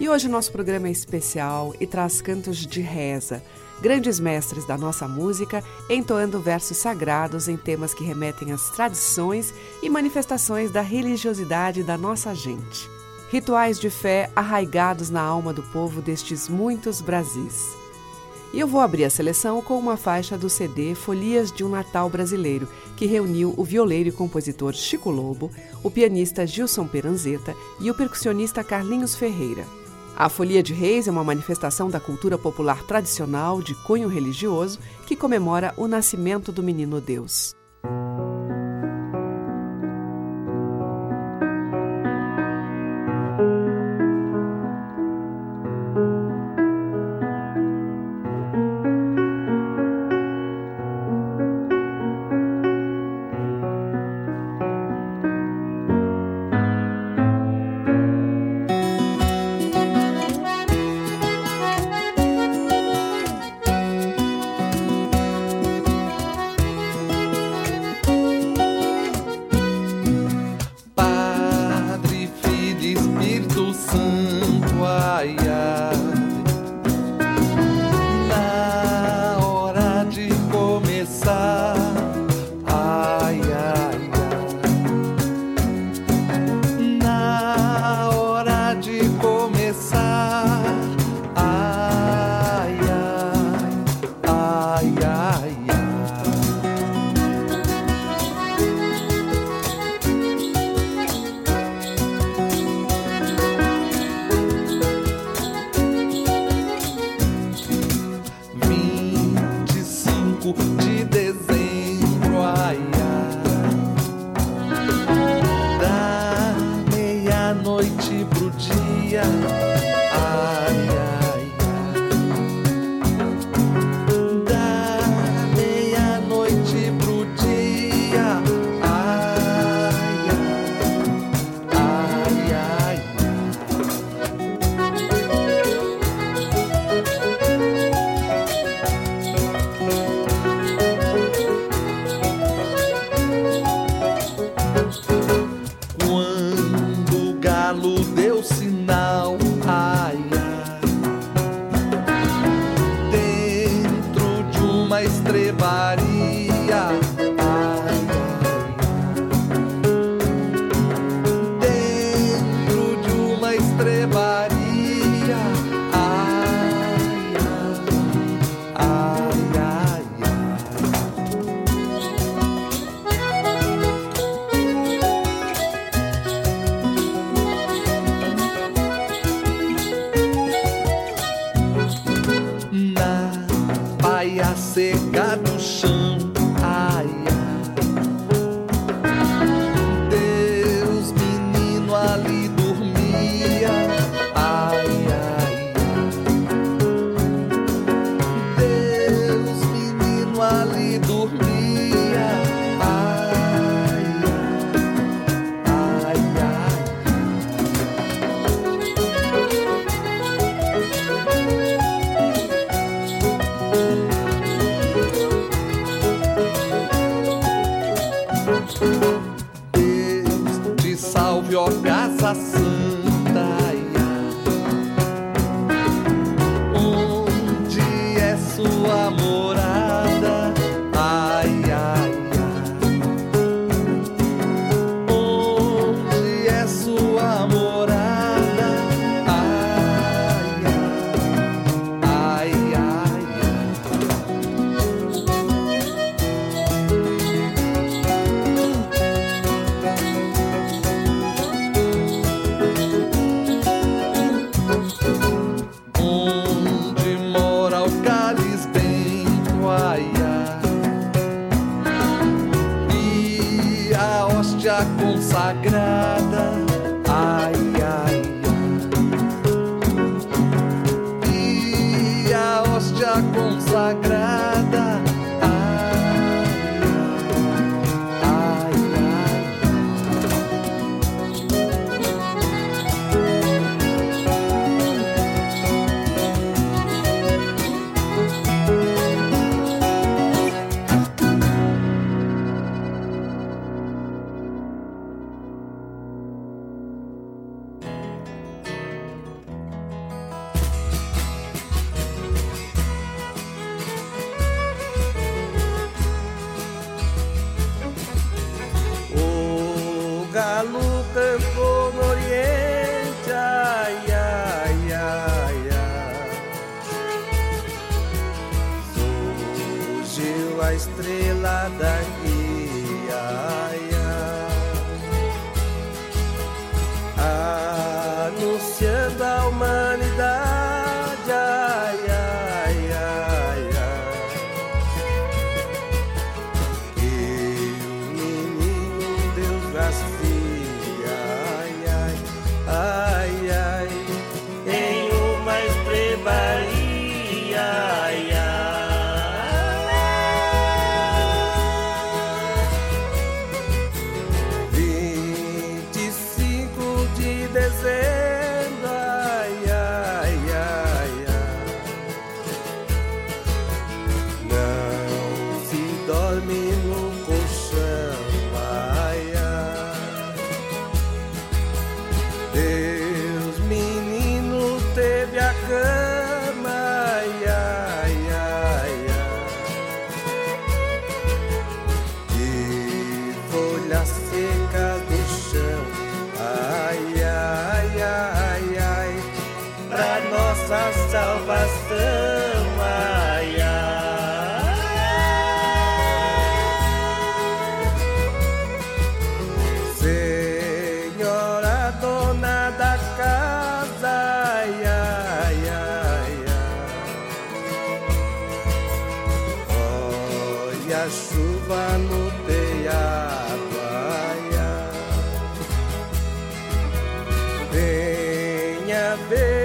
E hoje o nosso programa é especial e traz cantos de reza. Grandes mestres da nossa música entoando versos sagrados em temas que remetem às tradições e manifestações da religiosidade da nossa gente. Rituais de fé arraigados na alma do povo destes muitos Brasis. E eu vou abrir a seleção com uma faixa do CD Folias de um Natal Brasileiro, que reuniu o violeiro e compositor Chico Lobo, o pianista Gilson Peranzeta e o percussionista Carlinhos Ferreira. A Folia de Reis é uma manifestação da cultura popular tradicional de cunho religioso que comemora o nascimento do menino Deus. Estrela Venha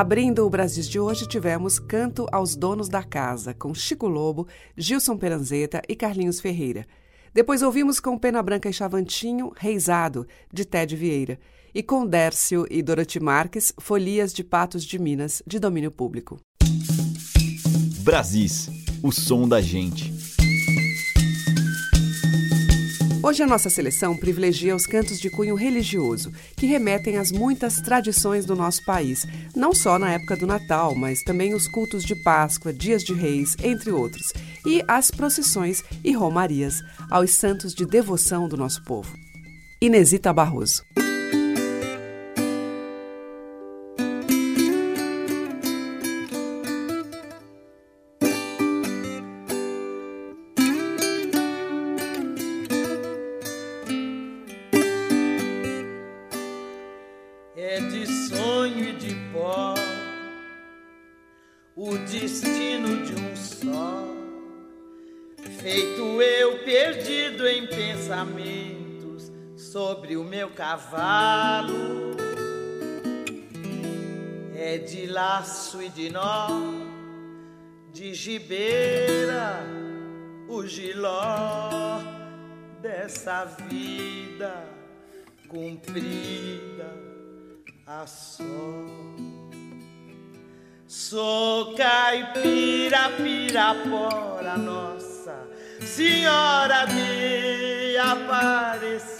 Abrindo o Brasil de hoje, tivemos Canto aos Donos da Casa, com Chico Lobo, Gilson Peranzeta e Carlinhos Ferreira. Depois ouvimos com Pena Branca e Chavantinho, Reisado, de Ted Vieira. E com Dércio e Dorothy Marques, Folias de Patos de Minas, de domínio público. Brasis, o som da gente. Hoje a nossa seleção privilegia os cantos de cunho religioso, que remetem às muitas tradições do nosso país, não só na época do Natal, mas também os cultos de Páscoa, dias de reis, entre outros, e as procissões e romarias aos santos de devoção do nosso povo. Inesita Barroso. Cavalo é de laço e de nó, de gibeira, o giló dessa vida cumprida a só. Sou caipira, pirapora, nossa Senhora de Aparecida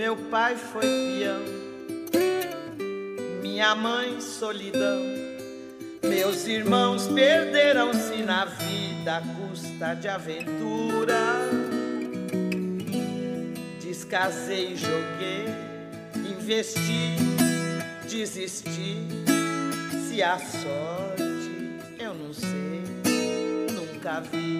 Meu pai foi peão, minha mãe solidão. Meus irmãos perderam-se na vida à custa de aventura. Descasei, joguei, investi, desisti. Se a sorte eu não sei, nunca vi.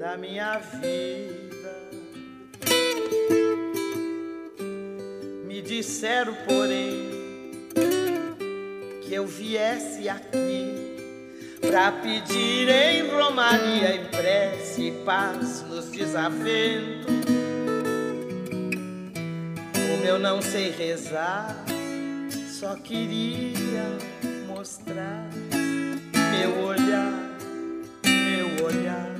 da minha vida. Me disseram, porém, que eu viesse aqui para pedir em romaria e prece e paz nos desaventos. Como eu não sei rezar, só queria mostrar meu olhar, meu olhar.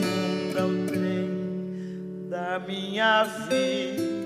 da minha vida.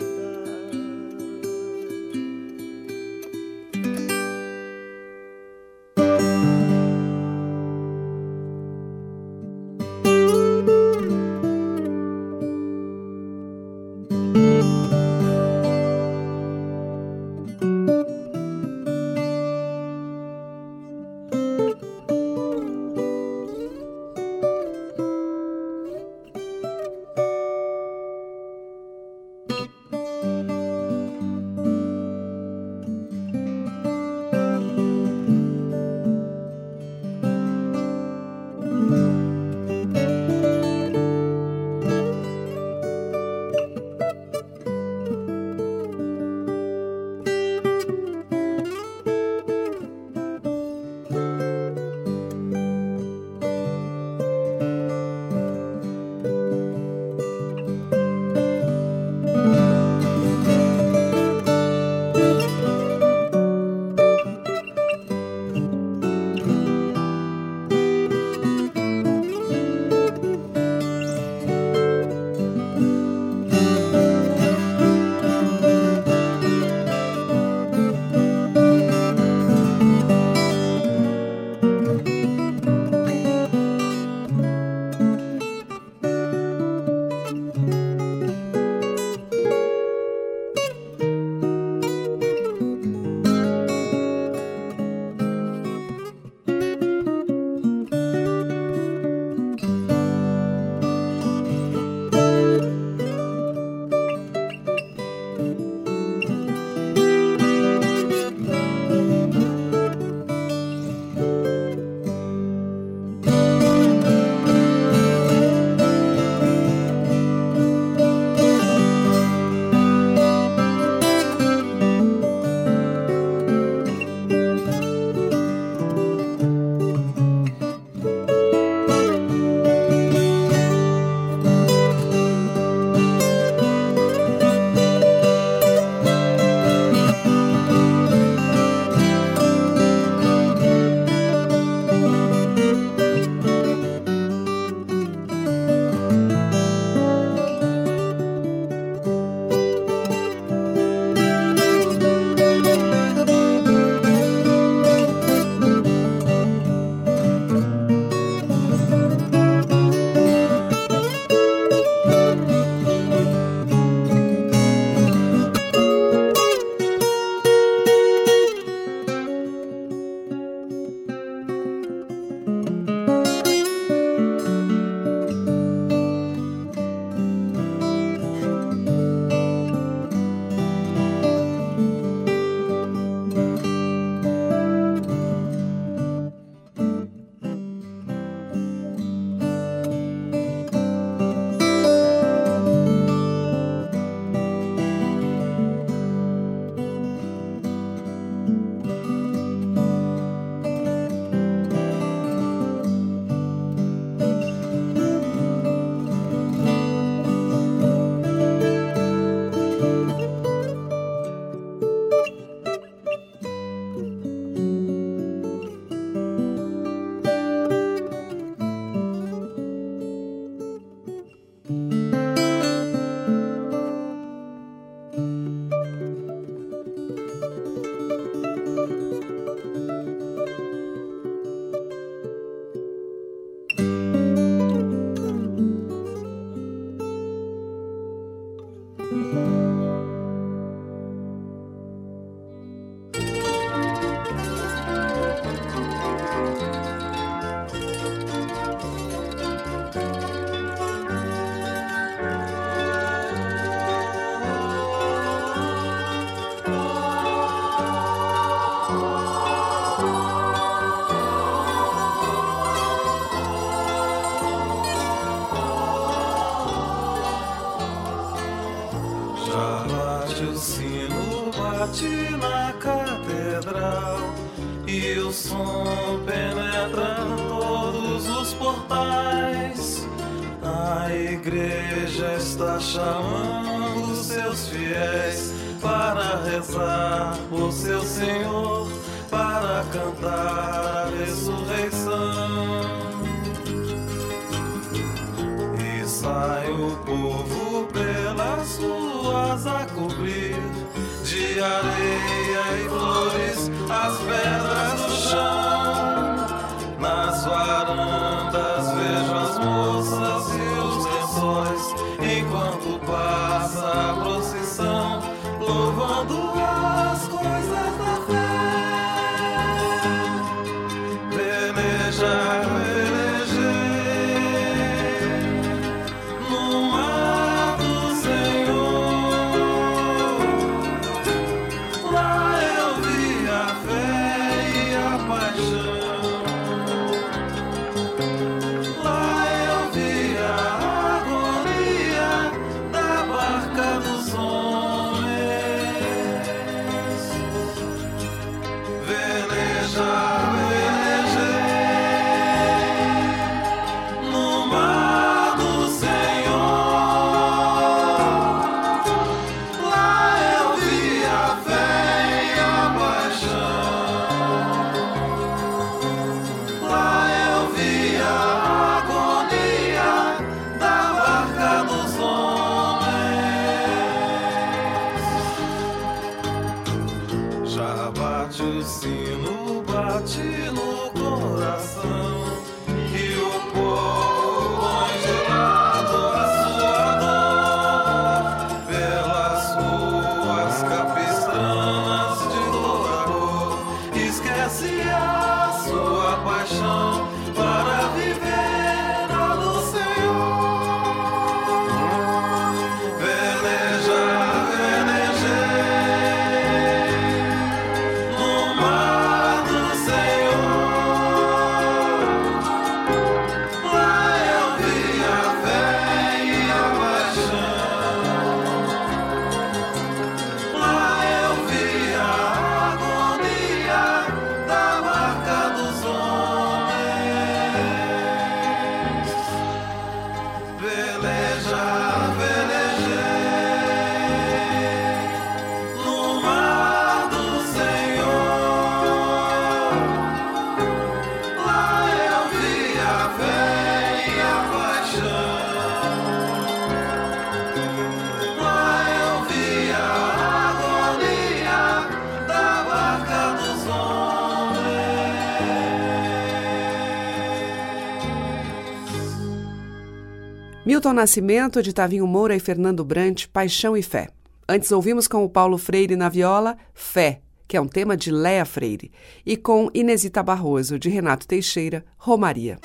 Milton Nascimento, de Tavinho Moura e Fernando Brant, Paixão e Fé. Antes ouvimos com o Paulo Freire na viola, Fé, que é um tema de Léa Freire, e com Inesita Barroso, de Renato Teixeira, Romaria.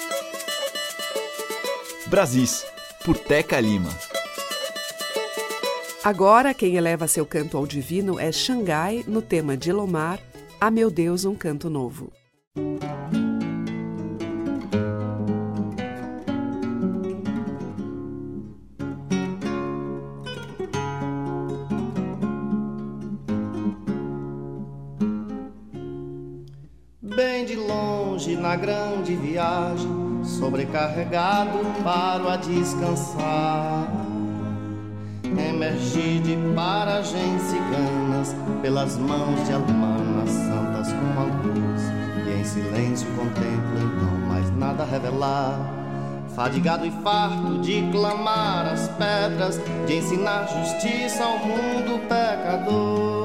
Brasis, por Teca Lima. Agora, quem eleva seu canto ao divino é Xangai, no tema de Lomar, A Meu Deus, um Canto Novo. Bem de longe na grande viagem, sobrecarregado paro a descansar. Emergi de paragens ciganas, pelas mãos de alemãs santas como a luz, e em silêncio contemplo então mais nada revelar. Fadigado e farto de clamar as pedras, de ensinar justiça ao mundo pecador.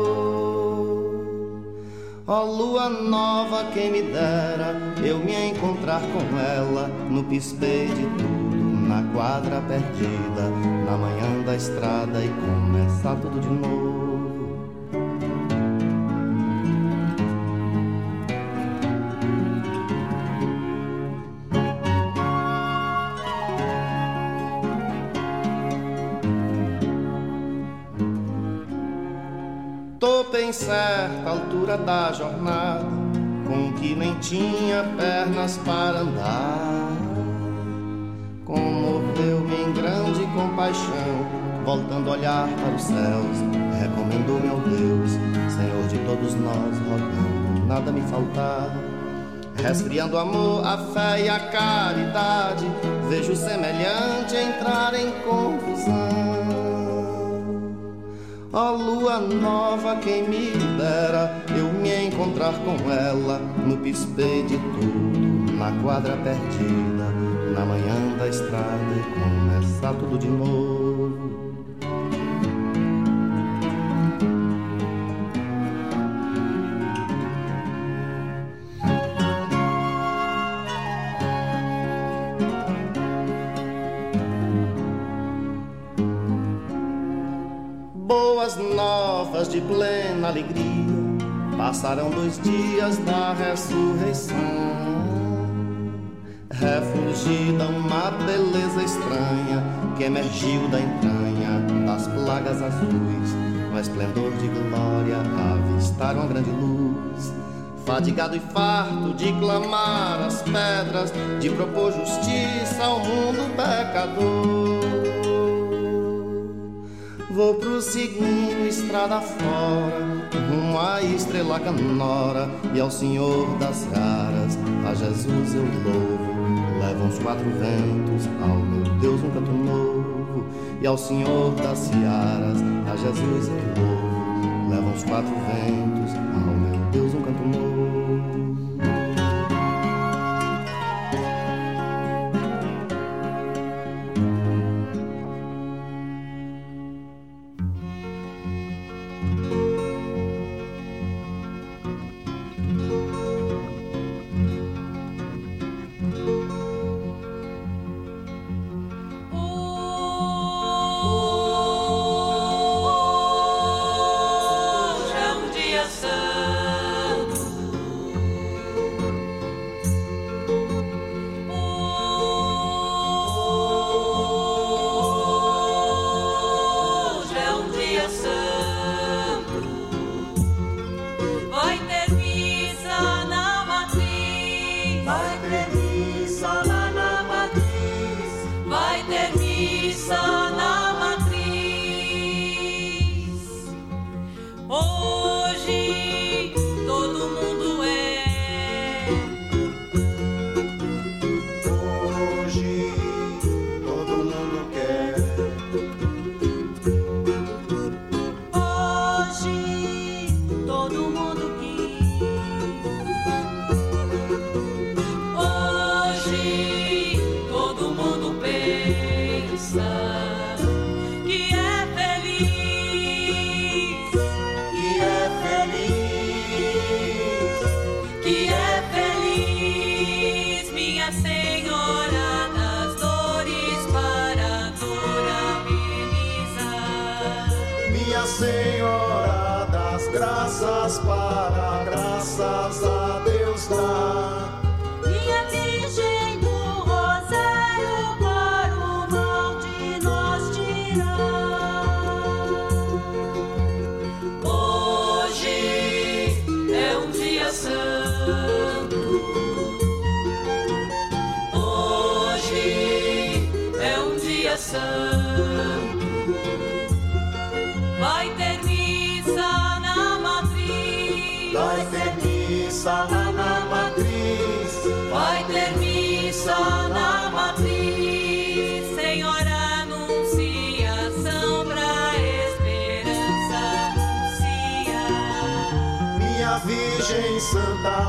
Ó lua nova, quem me dera eu me encontrar com ela no pispeio de tudo, na quadra perdida, na manhã da estrada e começar tudo de novo. Em certa altura da jornada, com que nem tinha pernas para andar. Comoveu-me em compaixão, voltando a olhar para os céus, recomendou-me ao Deus Senhor de todos nós, rogando nada me faltar. Resfriando o amor, a fé e a caridade, vejo semelhante entrar em confusão. Ó lua nova, quem me dera eu me encontrar com ela no pispe de tudo, na quadra perdida, na manhã da estrada e começar tudo de novo. De plena alegria. Passaram dois dias da ressurreição. Refugida uma beleza estranha que emergiu da entranha das plagas azuis. No esplendor de glória avistaram a grande luz. Fadigado e farto de clamar as pedras, de propor justiça ao mundo pecador. Vou prosseguindo estrada fora, rumo à estrela canora e ao Senhor das caras, a Jesus eu louvo. Levam os quatro ventos, ao meu Deus um canto novo, e ao Senhor das searas, a Jesus eu louvo. Levam os quatro ventos, ao meu Deus um canto novo.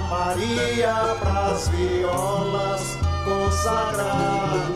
Maria pras violas consagrar.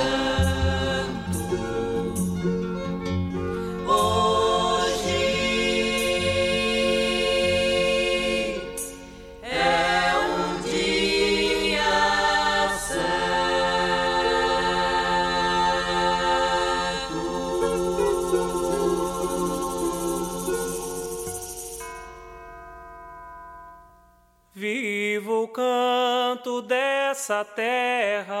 listen. nossa terra.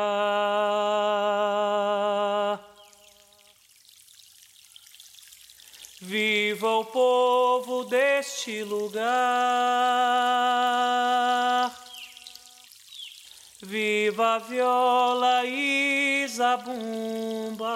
Viva o povo deste lugar. Viva a viola e zabumba.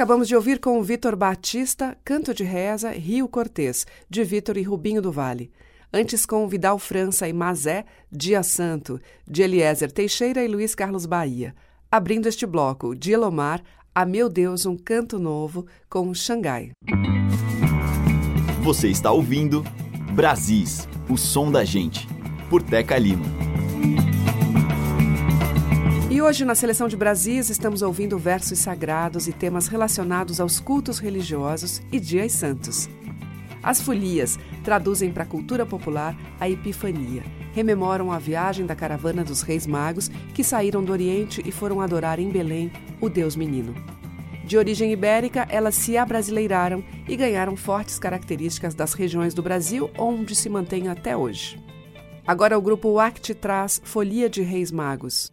Acabamos de ouvir com Vitor Batista, Canto de Reza, Rio Cortês, de Vitor e Rubinho do Vale. Antes com Vidal França e Mazé, Dia Santo, de Eliezer Teixeira e Luiz Carlos Bahia. Abrindo este bloco, de Elomar, A Meu Deus, um Canto Novo, com Xangai. Você está ouvindo Brasis, o som da gente, por Teca Lima. E hoje, na seleção de Brasis, estamos ouvindo versos sagrados e temas relacionados aos cultos religiosos e dias santos. As folias traduzem para a cultura popular a Epifania, rememoram a viagem da caravana dos Reis Magos que saíram do Oriente e foram adorar em Belém o Deus Menino. De origem ibérica, elas se abrasileiraram e ganharam fortes características das regiões do Brasil onde se mantêm até hoje. Agora o grupo Act traz Folia de Reis Magos.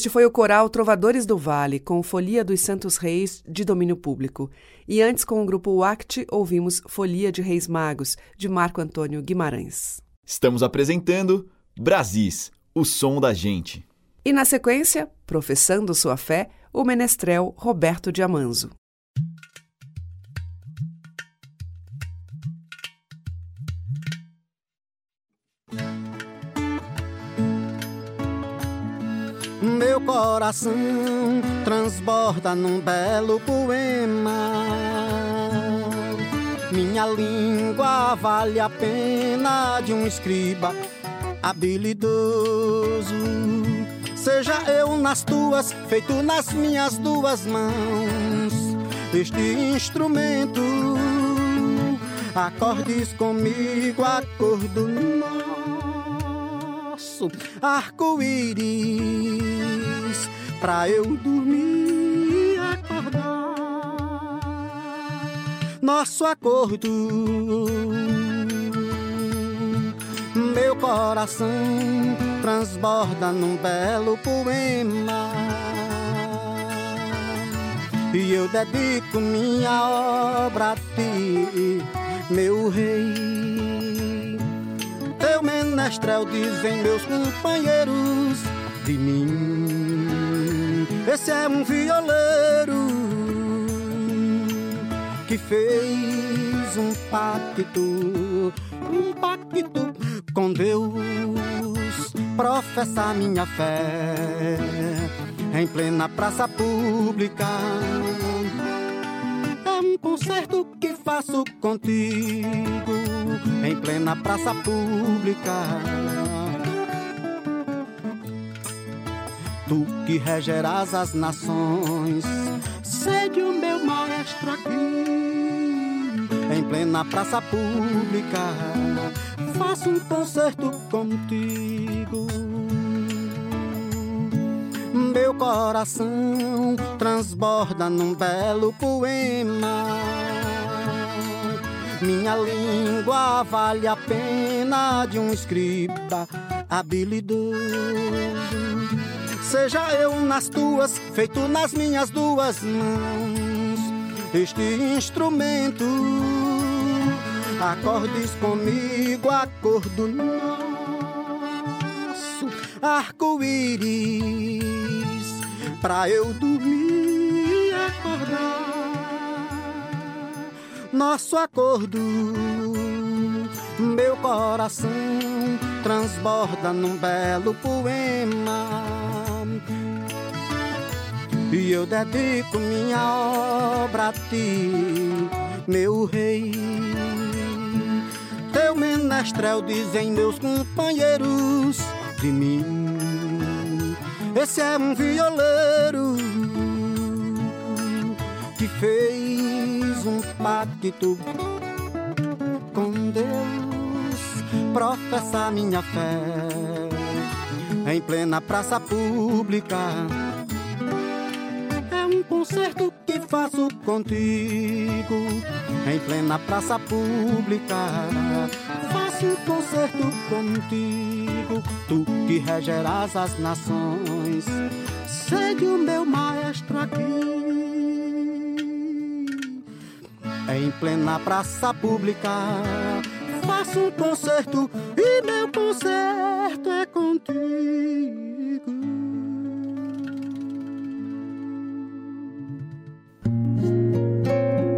Este foi o coral Trovadores do Vale, com Folia dos Santos Reis, de domínio público. E antes, com o grupo Wact, ouvimos Folia de Reis Magos, de Marco Antônio Guimarães. Estamos apresentando Brasis, o som da gente. E na sequência, professando sua fé, o menestrel Roberto de Amanzo. Meu coração transborda num belo poema. Minha língua vale a pena de um escriba habilidoso. Seja eu nas tuas, feito nas minhas duas mãos, este instrumento. Acordes comigo, acordo nosso arco-íris, pra eu dormir e acordar. Nosso acordo meu coração transborda num belo poema. E eu dedico minha obra a ti, meu rei. Teu menestrel dizem meus companheiros de mim. Esse é um violeiro que fez um pacto, um pacto com Deus, professa minha fé em plena praça pública. É um concerto que faço contigo em plena praça pública. Tu que regerás as nações, sede o meu maestro aqui em plena praça pública faço um concerto contigo. Meu coração transborda num belo poema. Minha língua vale a pena de um escriba habilidoso. Seja eu nas tuas, feito nas minhas duas mãos, este instrumento acordes comigo, acordo nosso arco-íris, pra eu dormir e acordar. Nosso acordo, meu coração transborda num belo poema. E eu dedico minha obra a ti, meu rei teu menestrel, dizem meus companheiros de mim. Esse é um violeiro que fez um pacto com Deus, professa minha fé em plena praça pública. Um concerto que faço contigo em plena praça pública. Faço um concerto contigo, tu que regerás as nações. Segue o meu maestro aqui. Em plena praça pública, faço um concerto e meu concerto é contigo. Christ.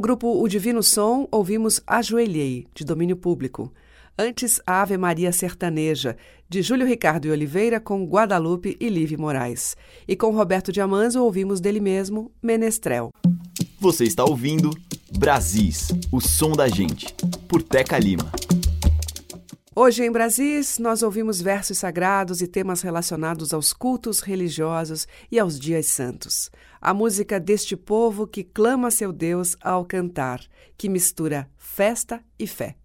O grupo O Divino Som, ouvimos Ajoelhei, de domínio público. Antes, a Ave Maria Sertaneja, de Júlio Ricardo e Oliveira, com Guadalupe e Live Moraes. E com Roberto Diamanzo, ouvimos dele mesmo, Menestrel. Você está ouvindo Brasis, o som da gente, por Teca Lima. Hoje em Brasis, nós ouvimos versos sagrados e temas relacionados aos cultos religiosos e aos dias santos. A música deste povo que clama seu Deus ao cantar, que mistura festa e fé.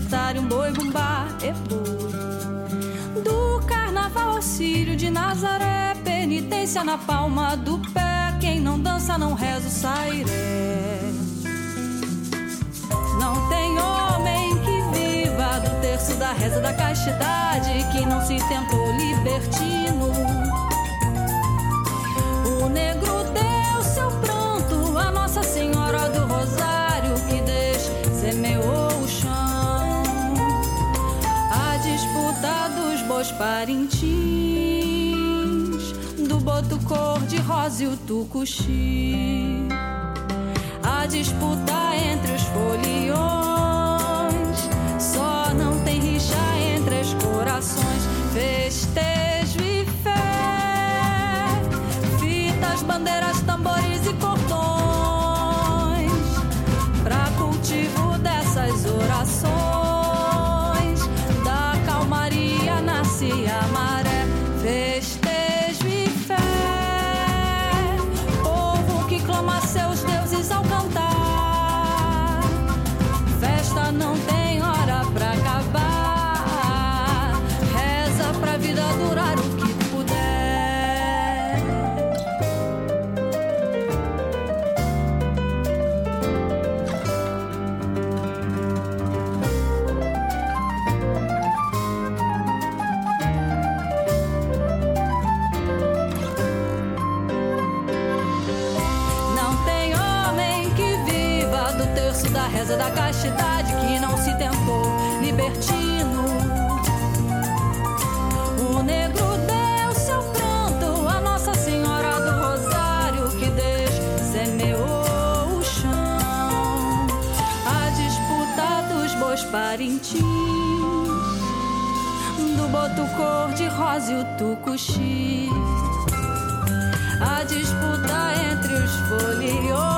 Ressuscitar um boi bumbá, Do carnaval ao sírio de Nazaré, penitência na palma do pé. Quem não dança não reza o sairé. Não tem homem que viva do terço da reza da castidade que não se tentou libertino. Dos parintins, do boto cor de rosa e o tucuxi. A disputa entre os foliões, só não tem rixa entre os corações. Festejo e o tucuxi. A disputa entre os foliões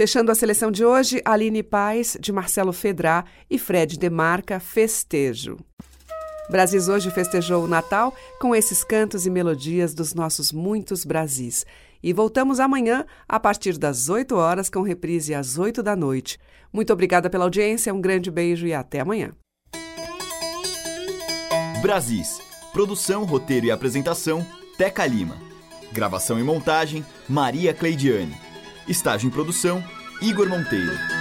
Fechando a seleção de hoje, Aline Paz, de Marcelo Fedrá e Fred Demarca, Festejo. Brasis hoje festejou o Natal com esses cantos e melodias dos nossos muitos Brasis. E voltamos amanhã, a partir das 8 horas, com reprise às 8 da noite. Muito obrigada pela audiência, um grande beijo e até amanhã. Brasis. Produção, roteiro e apresentação, Teca Lima. Gravação e montagem, Maria Cleidiane. Estágio em produção, Igor Monteiro.